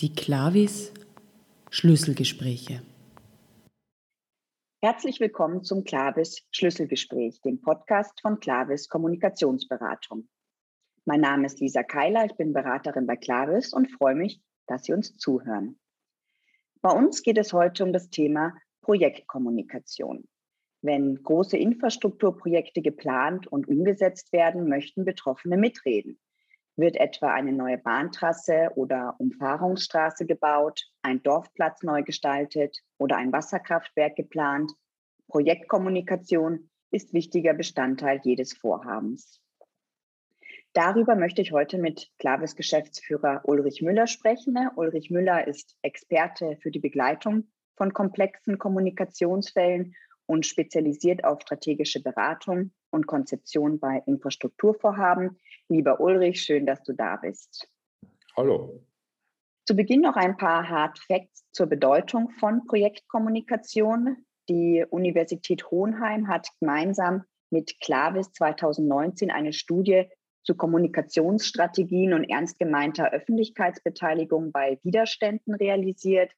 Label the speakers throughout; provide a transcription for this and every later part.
Speaker 1: Die Clavis Schlüsselgespräche.
Speaker 2: Herzlich willkommen zum Clavis Schlüsselgespräch, dem Podcast von Clavis Kommunikationsberatung. Mein Name ist Lisa Keiler, ich bin Beraterin bei Clavis und freue mich, dass Sie uns zuhören. Bei uns geht es heute um das Thema Projektkommunikation. Wenn große Infrastrukturprojekte geplant und umgesetzt werden, möchten Betroffene mitreden. Wird etwa eine neue Bahntrasse oder Umfahrungsstraße gebaut, ein Dorfplatz neu gestaltet oder ein Wasserkraftwerk geplant? Projektkommunikation ist wichtiger Bestandteil jedes Vorhabens. Darüber möchte ich heute mit Klaves Geschäftsführer Ulrich Müller sprechen. Ulrich Müller ist Experte für die Begleitung von komplexen Kommunikationsfällen und spezialisiert auf strategische Beratung und Konzeption bei Infrastrukturvorhaben. Lieber Ulrich, schön, dass du da bist.
Speaker 3: Hallo.
Speaker 2: Zu Beginn noch ein paar Hard Facts zur Bedeutung von Projektkommunikation. Die Universität Hohenheim hat gemeinsam mit Clavis 2019 eine Studie zu Kommunikationsstrategien und ernst gemeinter Öffentlichkeitsbeteiligung bei Widerständen realisiert.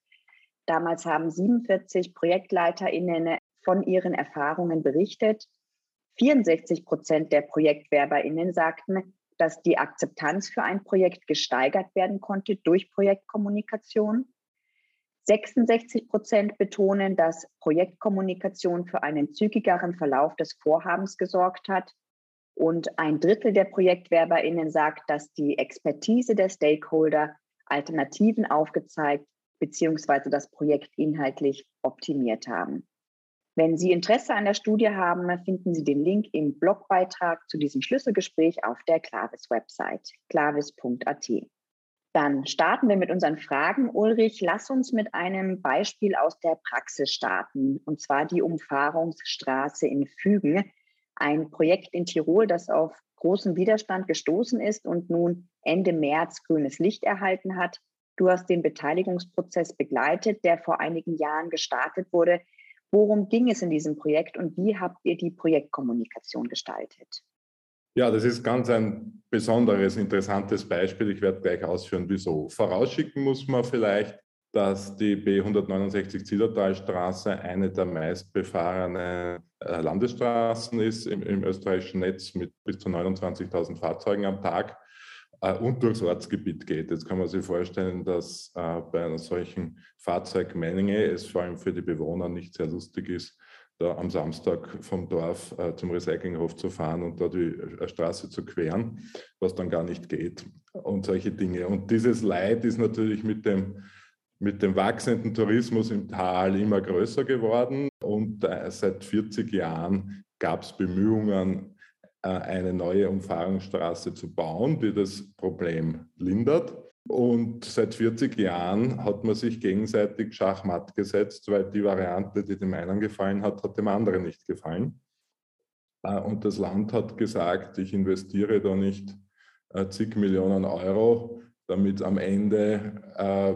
Speaker 2: Damals haben 47 ProjektleiterInnen von ihren Erfahrungen berichtet. 64 Prozent der ProjektwerberInnen sagten, dass die Akzeptanz für ein Projekt gesteigert werden konnte durch Projektkommunikation. 66 Prozent betonen, dass Projektkommunikation für einen zügigeren Verlauf des Vorhabens gesorgt hat. Und ein Drittel der ProjektwerberInnen sagt, dass die Expertise der Stakeholder Alternativen aufgezeigt bzw. das Projekt inhaltlich optimiert haben. Wenn Sie Interesse an der Studie haben, finden Sie den Link im Blogbeitrag zu diesem Schlüsselgespräch auf der Clavis-Website, clavis.at. Dann starten wir mit unseren Fragen. Ulrich, lass uns mit einem Beispiel aus der Praxis starten, und zwar die Umfahrungsstraße in Fügen, ein Projekt in Tirol, das auf großen Widerstand gestoßen ist und nun Ende März grünes Licht erhalten hat. Du hast den Beteiligungsprozess begleitet, der vor einigen Jahren gestartet wurde. Worum ging es in diesem Projekt und wie habt ihr die Projektkommunikation gestaltet?
Speaker 3: Ja, das ist ganz ein besonderes, interessantes Beispiel. Ich werde gleich ausführen, wieso. Vorausschicken muss man vielleicht, dass die B169 Zillertalstraße eine der meistbefahrenen äh, Landesstraßen ist im, im österreichischen Netz mit bis zu 29.000 Fahrzeugen am Tag und durchs Ortsgebiet geht. Jetzt kann man sich vorstellen, dass äh, bei einer solchen Fahrzeugmenge es vor allem für die Bewohner nicht sehr lustig ist, da am Samstag vom Dorf äh, zum Recyclinghof zu fahren und da die äh, Straße zu queren, was dann gar nicht geht und solche Dinge. Und dieses Leid ist natürlich mit dem, mit dem wachsenden Tourismus im Tal immer größer geworden und äh, seit 40 Jahren gab es Bemühungen, äh, eine neue Umfahrungsstraße zu bauen, die das Problem lindert. Und seit 40 Jahren hat man sich gegenseitig Schachmatt gesetzt, weil die Variante, die dem einen gefallen hat, hat dem anderen nicht gefallen. Äh, und das Land hat gesagt, ich investiere da nicht äh, zig Millionen Euro, damit am Ende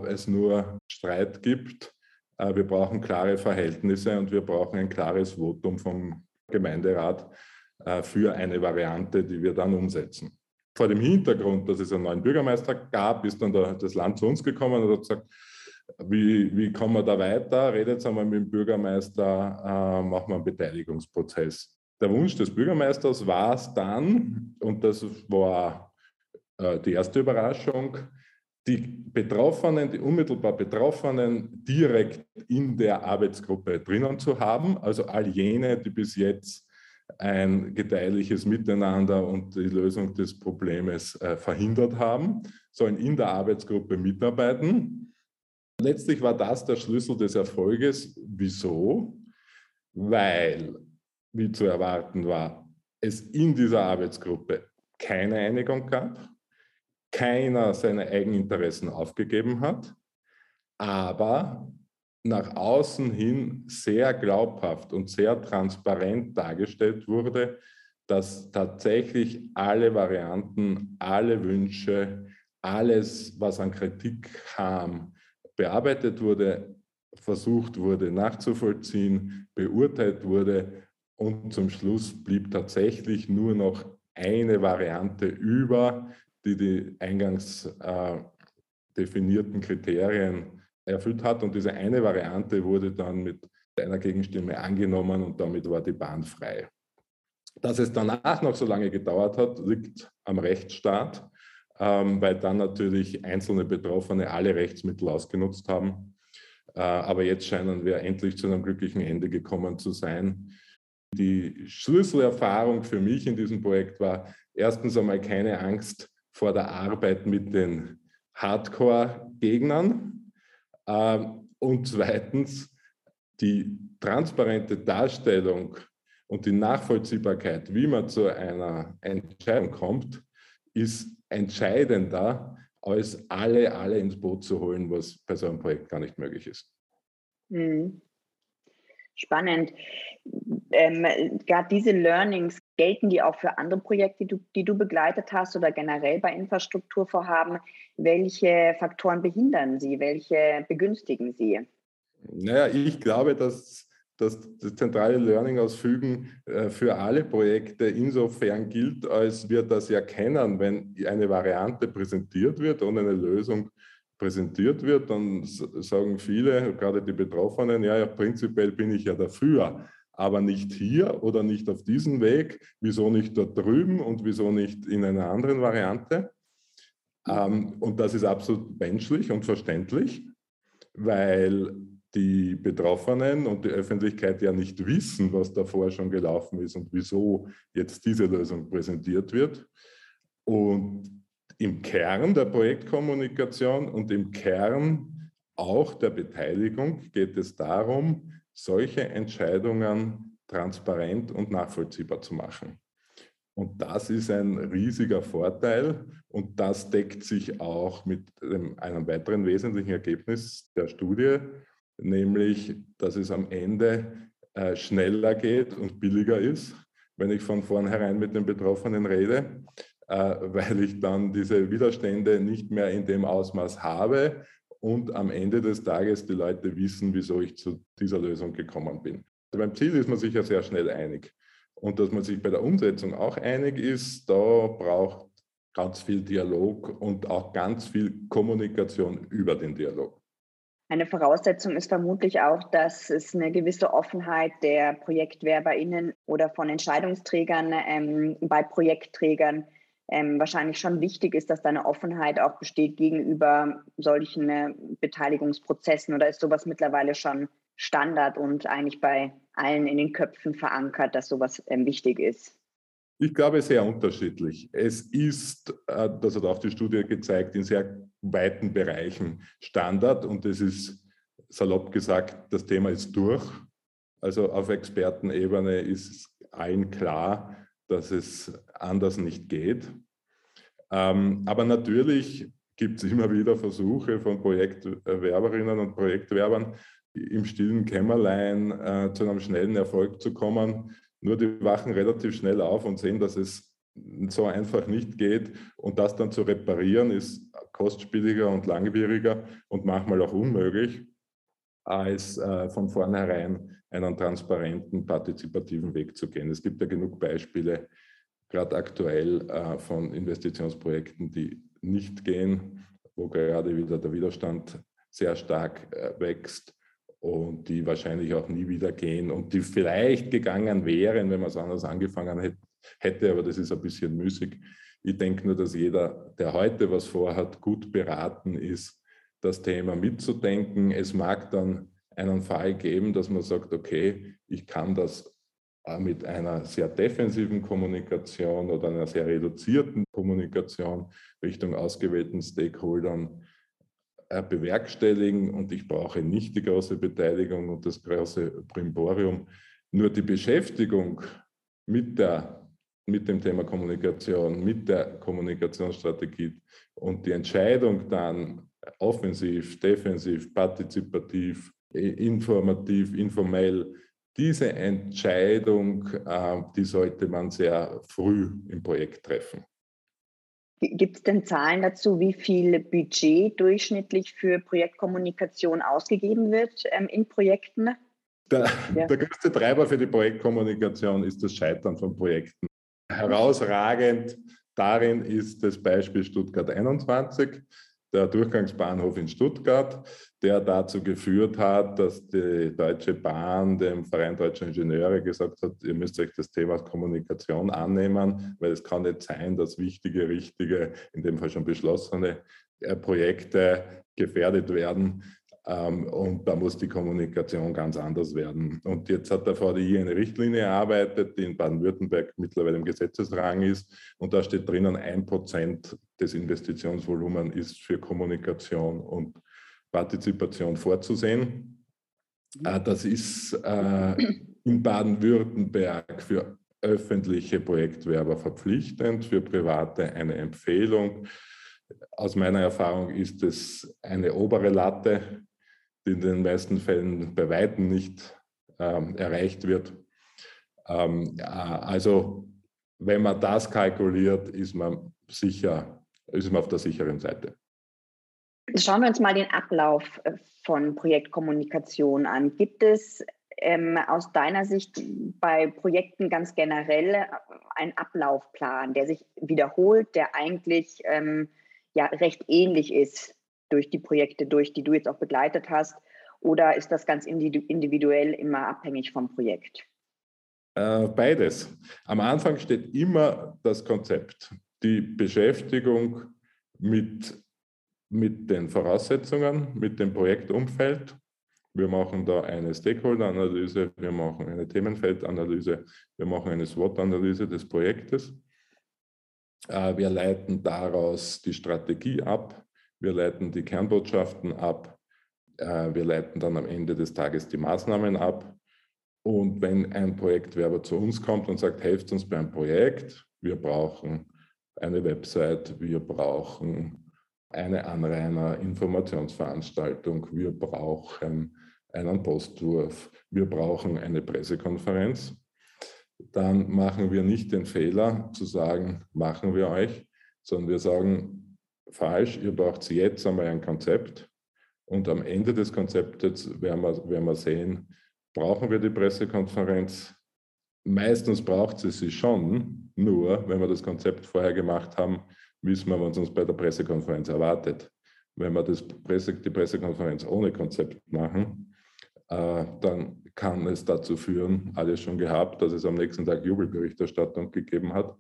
Speaker 3: es nur Streit gibt. Wir brauchen klare Verhältnisse und wir brauchen ein klares Votum vom Gemeinderat, äh, für eine Variante, die wir dann umsetzen. Vor dem Hintergrund, dass es einen neuen Bürgermeister gab, ist dann das Land zu uns gekommen und hat gesagt, wie, wie kommen wir da weiter? Redet einmal mit dem Bürgermeister, äh, machen wir einen Beteiligungsprozess. Der Wunsch des Bürgermeisters war es dann, und das war äh, die erste Überraschung, die Betroffenen, die unmittelbar Betroffenen direkt in der Arbeitsgruppe drinnen zu haben, also all jene, die bis jetzt ein gedeihliches Miteinander und die Lösung des Problems äh, verhindert haben, sollen in der Arbeitsgruppe mitarbeiten. Letztlich war das der Schlüssel des Erfolges. Wieso? Weil, wie zu erwarten war, es in dieser Arbeitsgruppe keine Einigung gab, keiner seine Eigeninteressen aufgegeben hat, aber nach außen hin sehr glaubhaft und sehr transparent dargestellt wurde, dass tatsächlich alle Varianten, alle Wünsche, alles, was an Kritik kam, bearbeitet wurde, versucht wurde nachzuvollziehen, beurteilt wurde und zum Schluss blieb tatsächlich nur noch eine Variante über, die die eingangs äh, definierten Kriterien erfüllt hat. Und diese eine Variante wurde dann mit einer Gegenstimme angenommen und damit war die Bahn frei. Dass es danach noch so lange gedauert hat, liegt am Rechtsstaat, ähm, weil dann natürlich einzelne Betroffene alle Rechtsmittel ausgenutzt haben. Äh, aber jetzt scheinen wir endlich zu einem glücklichen Ende gekommen zu sein. Die Schlüsselerfahrung für mich in diesem Projekt war erstens einmal keine Angst vor der Arbeit mit den Hardcore-Gegnern und zweitens die transparente Darstellung und die Nachvollziehbarkeit, wie man zu einer Entscheidung kommt, ist entscheidender, als alle, alle ins Boot zu holen, was bei so einem Projekt gar nicht möglich ist.
Speaker 2: Hm. Spannend. Ähm, Gerade diese Learnings, gelten die auch für andere Projekte, die du, die du begleitet hast oder generell bei Infrastrukturvorhaben? Welche Faktoren behindern sie? Welche begünstigen sie?
Speaker 3: Naja, ich glaube, dass, dass das zentrale Learning aus Fügen äh, für alle Projekte insofern gilt, als wir das ja kennen, wenn eine Variante präsentiert wird und eine Lösung präsentiert wird, dann sagen viele, gerade die Betroffenen, ja, ja, prinzipiell bin ich ja dafür, aber nicht hier oder nicht auf diesem Weg, wieso nicht dort drüben und wieso nicht in einer anderen Variante. Ähm, und das ist absolut menschlich und verständlich, weil die Betroffenen und die Öffentlichkeit ja nicht wissen, was davor schon gelaufen ist und wieso jetzt diese Lösung präsentiert wird. Und im Kern der Projektkommunikation und im Kern auch der Beteiligung geht es darum, solche Entscheidungen transparent und nachvollziehbar zu machen. Und das ist ein riesiger Vorteil und das deckt sich auch mit einem weiteren wesentlichen Ergebnis der Studie, nämlich dass es am Ende äh, schneller geht und billiger ist, wenn ich von vornherein mit den Betroffenen rede, äh, weil ich dann diese Widerstände nicht mehr in dem Ausmaß habe und am Ende des Tages die Leute wissen, wieso ich zu dieser Lösung gekommen bin. Beim Ziel ist man sich ja sehr schnell einig. Und dass man sich bei der Umsetzung auch einig ist, da braucht ganz viel Dialog und auch ganz viel Kommunikation über den Dialog.
Speaker 2: Eine Voraussetzung ist vermutlich auch, dass es eine gewisse Offenheit der ProjektwerberInnen oder von Entscheidungsträgern ähm, bei Projektträgern ähm, wahrscheinlich schon wichtig ist, dass da eine Offenheit auch besteht gegenüber solchen äh, Beteiligungsprozessen oder ist sowas mittlerweile schon Standard und eigentlich bei allen in den Köpfen verankert, dass sowas ähm, wichtig ist?
Speaker 3: Ich glaube, sehr unterschiedlich. Es ist, äh, das hat auch die Studie gezeigt, in sehr weiten Bereichen Standard und es ist salopp gesagt, das Thema ist durch. Also auf Expertenebene ist allen klar, dass es anders nicht geht. Ähm, aber natürlich gibt es immer wieder Versuche von Projektwerberinnen und Projektwerbern, im stillen Kämmerlein äh, zu einem schnellen Erfolg zu kommen. Nur die wachen relativ schnell auf und sehen, dass es so einfach nicht geht. Und das dann zu reparieren, ist kostspieliger und langwieriger und manchmal auch unmöglich, als äh, von vornherein einen transparenten, partizipativen Weg zu gehen. Es gibt ja genug Beispiele, gerade aktuell äh, von Investitionsprojekten, die nicht gehen, wo gerade wieder der Widerstand sehr stark äh, wächst und die wahrscheinlich auch nie wieder gehen und die vielleicht gegangen wären, wenn man es anders angefangen hätte, aber das ist ein bisschen müßig. Ich denke nur, dass jeder, der heute was vorhat, gut beraten ist, das Thema mitzudenken. Es mag dann einen Fall geben, dass man sagt, okay, ich kann das äh, mit einer sehr defensiven Kommunikation oder einer sehr reduzierten Kommunikation Richtung ausgewählten Stakeholdern äh, bewerkstelligen und ich brauche nicht die große Beteiligung und das große Primborium. Nur die Beschäftigung mit, der, mit dem Thema Kommunikation, mit der Kommunikationsstrategie und die Entscheidung dann offensiv, defensiv, partizipativ informativ, informell. Diese Entscheidung, äh, die sollte man sehr früh im Projekt treffen.
Speaker 2: Gibt es denn Zahlen dazu, wie viel Budget durchschnittlich für Projektkommunikation ausgegeben wird ähm, in Projekten?
Speaker 3: Der, ja. der größte Treiber für die Projektkommunikation ist das Scheitern von Projekten. Herausragend darin ist das Beispiel Stuttgart 21. der Durchgangsbahnhof in Stuttgart, der dazu geführt hat, dass die Deutsche Bahn dem Verein Deutscher Ingenieure gesagt hat, ihr müsst euch das Thema Kommunikation annehmen, weil es kann nicht sein, dass wichtige, richtige, in dem Fall schon beschlossene äh, Projekte gefährdet werden. Ähm, und da muss die Kommunikation ganz anders werden. Und jetzt hat der VDI eine Richtlinie erarbeitet, die in Baden-Württemberg mittlerweile im Gesetzesrang ist. Und da steht drinnen, ein Prozent des Investitionsvolumens ist für Kommunikation und Partizipation vorzusehen. Äh, das ist äh, in Baden-Württemberg für öffentliche Projektwerber verpflichtend, für private eine Empfehlung. Aus meiner Erfahrung ist es eine obere Latte, die in den meisten Fällen bei Weitem nicht ähm, erreicht wird. Ähm, also wenn man das kalkuliert, ist man sicher, ist man auf der sicheren Seite.
Speaker 2: Schauen wir uns mal den Ablauf äh, von Projektkommunikation an. Gibt es ähm, aus deiner Sicht bei Projekten ganz generell äh, einen Ablaufplan, der sich wiederholt, der eigentlich ähm, ja recht ähnlich ist durch die Projekte durch, die du jetzt auch begleitet hast? Oder ist das ganz individuell immer abhängig vom Projekt?
Speaker 3: Äh, beides. Am Anfang steht immer das Konzept, die Beschäftigung mit, mit den Voraussetzungen, mit dem Projektumfeld. Wir machen da eine Stakeholder-Analyse, wir machen eine Themenfeldanalyse, wir machen eine SWOT-Analyse des Projektes. Äh, wir leiten daraus die Strategie ab, wir leiten die Kernbotschaften ab, äh, wir leiten dann am Ende des Tages die Maßnahmen ab. Und wenn ein Projektwerber zu uns kommt und sagt, helft uns beim Projekt, wir brauchen eine Website, wir brauchen eine Anrainer-Informationsveranstaltung, wir brauchen einen Postwurf, wir brauchen eine Pressekonferenz, dann machen wir nicht den Fehler zu sagen, machen wir euch, sondern wir sagen, falsch, ihr braucht jetzt einmal ein Konzept und am Ende des Konzeptes werden wir, werden wir sehen, brauchen wir die Pressekonferenz? Meistens braucht sie sie schon, nur wenn wir das Konzept vorher gemacht haben, wissen wir, was uns bei der Pressekonferenz erwartet. Wenn wir das Presse, die Pressekonferenz ohne Konzept machen, äh, dann kann es dazu führen, alles schon gehabt, dass es am nächsten Tag Jubelberichterstattung gegeben hat.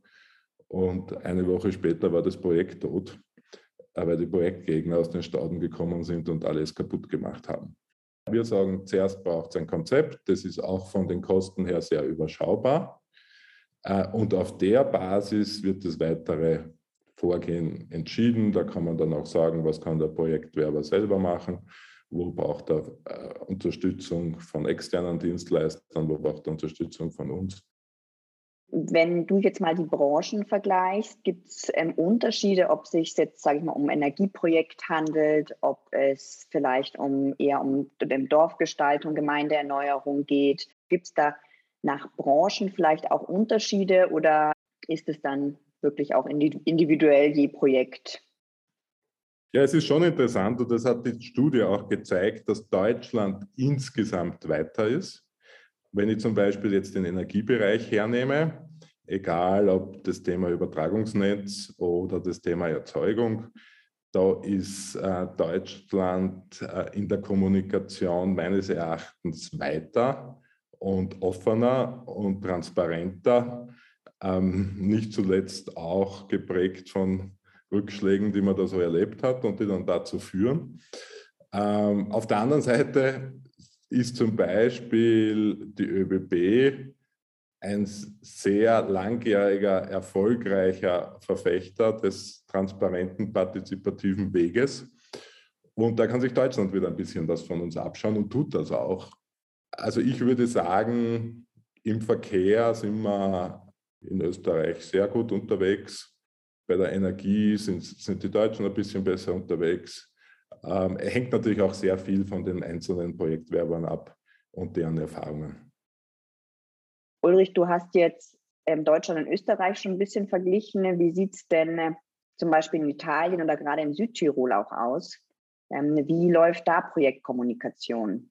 Speaker 3: Und eine Woche später war das Projekt tot weil die Projektgegner aus den Stauden gekommen sind und alles kaputt gemacht haben. Wir sagen, zuerst braucht es ein Konzept, das ist auch von den Kosten her sehr überschaubar. Äh, und auf der Basis wird das weitere Vorgehen entschieden. Da kann man dann auch sagen, was kann der Projektwerber selber machen, wo braucht er äh, Unterstützung von externen Dienstleistern, wo braucht er Unterstützung von uns.
Speaker 2: Wenn du jetzt mal die Branchen vergleichst, gibt es ähm, Unterschiede, ob es sich jetzt, sage ich mal, um Energieprojekt handelt, ob es vielleicht um eher um, um Dorfgestaltung, Gemeindeerneuerung geht. Gibt es da nach Branchen vielleicht auch Unterschiede oder ist es dann wirklich auch individuell je Projekt?
Speaker 3: Ja, es ist schon interessant und das hat die Studie auch gezeigt, dass Deutschland insgesamt weiter ist. Wenn ich zum Beispiel jetzt den Energiebereich hernehme, egal ob das Thema Übertragungsnetz oder das Thema Erzeugung, da ist äh, Deutschland äh, in der Kommunikation meines Erachtens weiter und offener und transparenter, ähm, nicht zuletzt auch geprägt von Rückschlägen, die man da so erlebt hat und die dann dazu führen. Ähm, auf der anderen Seite ist zum Beispiel die ÖBB ein sehr langjähriger, erfolgreicher Verfechter des transparenten, partizipativen Weges. Und da kann sich Deutschland wieder ein bisschen was von uns abschauen und tut das auch. Also ich würde sagen, im Verkehr sind wir in Österreich sehr gut unterwegs. Bei der Energie sind, sind die Deutschen ein bisschen besser unterwegs. Ähm, hängt natürlich auch sehr viel von den einzelnen Projektwerbern ab und deren Erfahrungen.
Speaker 2: Ulrich, du hast jetzt ähm, Deutschland und Österreich schon ein bisschen verglichen. Wie sieht es denn äh, zum Beispiel in Italien oder gerade in Südtirol auch aus? Ähm, wie läuft da Projektkommunikation?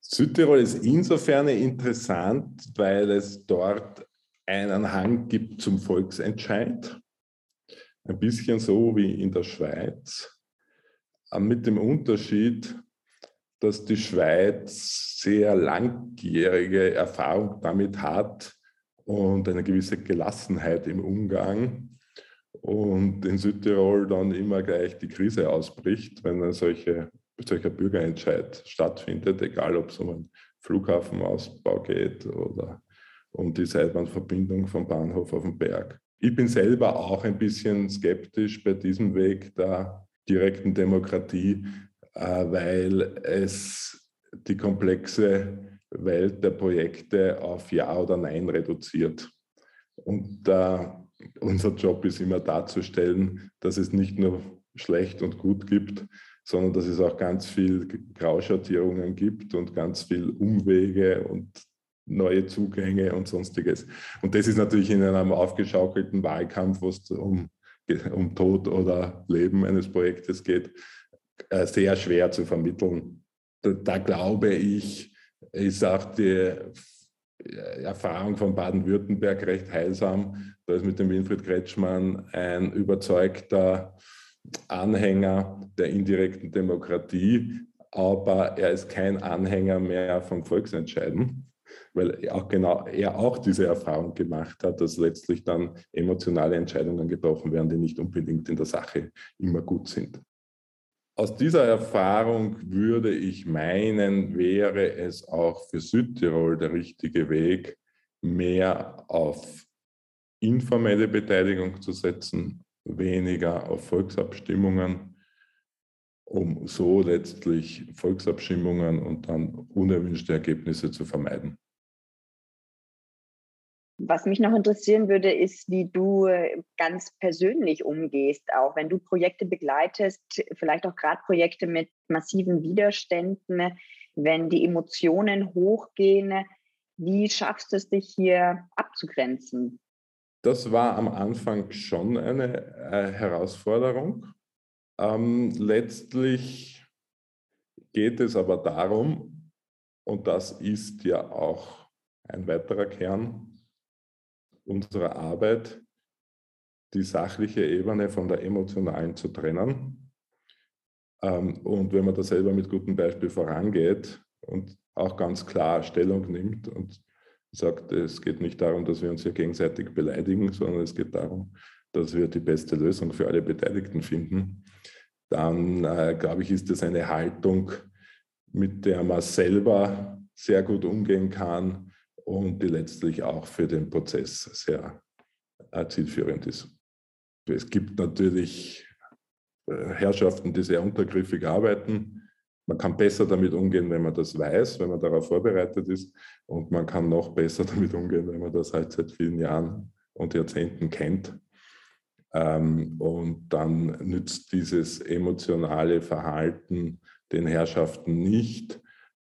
Speaker 3: Südtirol ist insofern interessant, weil es dort einen Hang gibt zum Volksentscheid. Ein bisschen so wie in der Schweiz, äh, mit dem Unterschied, dass die Schweiz sehr langjährige Erfahrung damit hat und eine gewisse Gelassenheit im Umgang und in Südtirol dann immer gleich die Krise ausbricht, wenn ein solche, solcher Bürgerentscheid stattfindet, egal ob es um einen Flughafenausbau geht oder um die Seilbahnverbindung vom Bahnhof auf den Berg. Ich bin selber auch ein bisschen skeptisch bei diesem Weg der direkten Demokratie, äh, weil es die komplexe Welt der Projekte auf Ja oder Nein reduziert. Und äh, unser Job ist immer darzustellen, dass es nicht nur schlecht und gut gibt, sondern dass es auch ganz viel Grauschattierungen gibt und ganz viel Umwege und neue Zugänge und sonstiges. Und das ist natürlich in einem aufgeschaukelten Wahlkampf, wo es um, um Tod oder Leben eines Projektes geht, äh, sehr schwer zu vermitteln. Da, da glaube ich, ist auch die Erfahrung von Baden-Württemberg recht heilsam. Da ist mit dem Winfried Kretschmann ein überzeugter Anhänger der indirekten Demokratie, aber er ist kein Anhänger mehr vom Volksentscheiden, weil er auch genau er auch diese Erfahrung gemacht hat, dass letztlich dann emotionale Entscheidungen getroffen werden, die nicht unbedingt in der Sache immer gut sind. Aus dieser Erfahrung würde ich meinen, wäre es auch für Südtirol der richtige Weg, mehr auf informelle Beteiligung zu setzen, weniger auf Volksabstimmungen, um so letztlich Volksabstimmungen und dann unerwünschte Ergebnisse zu vermeiden.
Speaker 2: Was mich noch interessieren würde, ist, wie du äh, ganz persönlich umgehst, auch wenn du Projekte begleitest, vielleicht auch gerade Projekte mit massiven Widerständen, wenn die Emotionen hochgehen. Wie schaffst du es, dich hier abzugrenzen?
Speaker 3: Das war am Anfang schon eine äh, Herausforderung. Ähm, letztlich geht es aber darum, und das ist ja auch ein weiterer Kern unserer Arbeit, die sachliche Ebene von der emotionalen zu trennen. Ähm, und wenn man da selber mit gutem Beispiel vorangeht und auch ganz klar Stellung nimmt und sagt, es geht nicht darum, dass wir uns hier gegenseitig beleidigen, sondern es geht darum, dass wir die beste Lösung für alle Beteiligten finden, dann äh, glaube ich, ist das eine Haltung, mit der man selber sehr gut umgehen kann, und die letztlich auch für den Prozess sehr äh, zielführend ist. Es gibt natürlich äh, Herrschaften, die sehr untergriffig arbeiten. Man kann besser damit umgehen, wenn man das weiß, wenn man darauf vorbereitet ist. Und man kann noch besser damit umgehen, wenn man das halt seit vielen Jahren und Jahrzehnten kennt. Ähm, und dann nützt dieses emotionale Verhalten den Herrschaften nicht.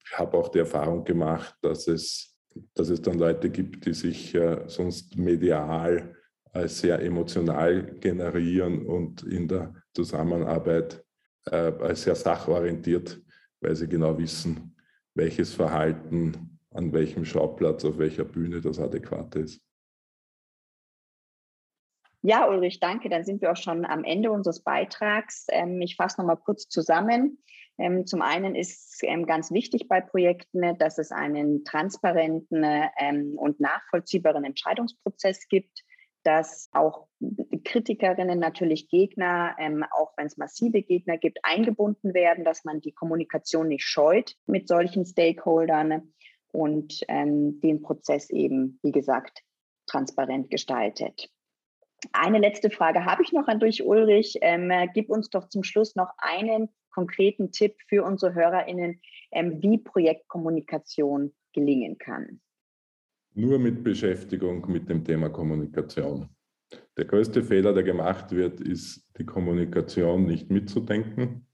Speaker 3: Ich habe auch die Erfahrung gemacht, dass es dass es dann Leute gibt, die sich äh, sonst medial als sehr emotional generieren und in der Zusammenarbeit äh, sehr sachorientiert, weil sie genau wissen, welches Verhalten an welchem Schauplatz, auf welcher Bühne das adäquate ist.
Speaker 2: Ja, Ulrich, danke. Dann sind wir auch schon am Ende unseres Beitrags. Ähm, ich fasse noch mal kurz zusammen. Ähm, zum einen ist ähm, ganz wichtig bei Projekten, dass es einen transparenten und nachvollziehbaren Entscheidungsprozess gibt, dass auch Kritikerinnen, natürlich Gegner, auch wenn es massive Gegner gibt, eingebunden werden, dass man die Kommunikation nicht scheut mit solchen Stakeholdern und ähm, den Prozess eben, wie gesagt, transparent gestaltet. Eine letzte Frage habe ich noch an dich, Ulrich. Ähm, gib uns doch zum Schluss noch einen konkreten Tipp für unsere HörerInnen, ähm, wie Projektkommunikation gelingen kann?
Speaker 3: Nur mit Beschäftigung mit dem Thema Kommunikation. Der größte Fehler, der gemacht wird, ist, die Kommunikation nicht mitzudenken.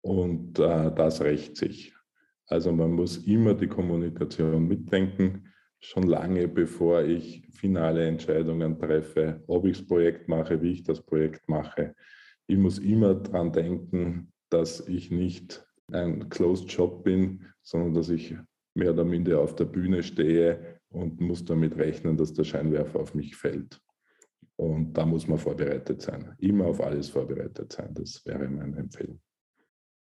Speaker 3: Und äh, das rächt sich. Also man muss immer die Kommunikation mitdenken, schon lange bevor ich finale Entscheidungen treffe, ob ich das Projekt mache, wie ich das Projekt mache. Ich muss immer daran denken, dass ich nicht ein Closed Job bin, sondern dass ich mehr oder minder auf der Bühne stehe und muss damit rechnen, dass der Scheinwerfer auf mich fällt. Und da muss man vorbereitet sein. Immer auf alles vorbereitet sein. Das wäre meine Empfehlung.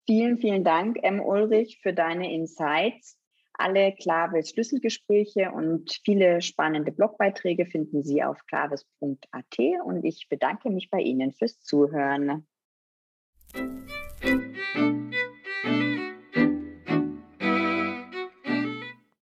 Speaker 2: Vielen, vielen Dank, M. Ulrich, für deine Insights. Alle Klaves Schlüsselgespräche und viele spannende Blogbeiträge finden Sie auf klaves.at und ich bedanke mich bei Ihnen fürs Zuhören.